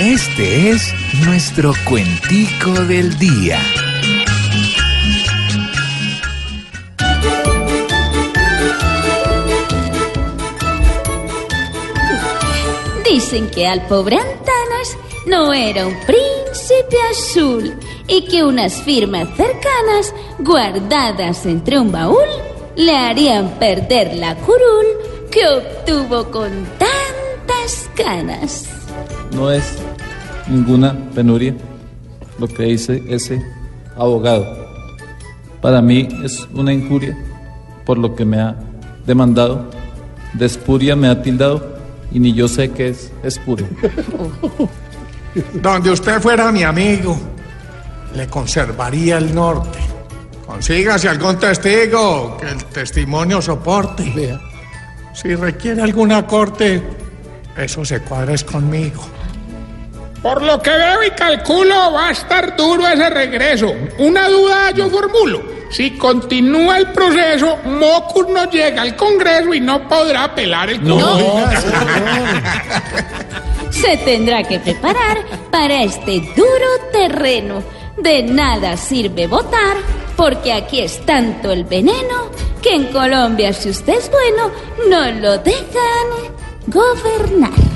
Este es nuestro cuentico del día. Dicen que al pobre Antanas no era un príncipe azul y que unas firmas cercanas guardadas entre un baúl le harían perder la curul que obtuvo con tantas canas. No es ninguna penuria lo que dice ese abogado. Para mí es una injuria por lo que me ha demandado. De espuria me ha tildado y ni yo sé qué es espuria. Donde usted fuera mi amigo, le conservaría el norte. Consígase algún testigo que el testimonio soporte. Si requiere alguna corte, eso se cuadra es conmigo. Por lo que veo y calculo, va a estar duro ese regreso. Una duda yo formulo. Si continúa el proceso, Mocus no llega al Congreso y no podrá apelar el Congreso. Se tendrá que preparar para este duro terreno. De nada sirve votar, porque aquí es tanto el veneno que en Colombia, si usted es bueno, no lo dejan gobernar.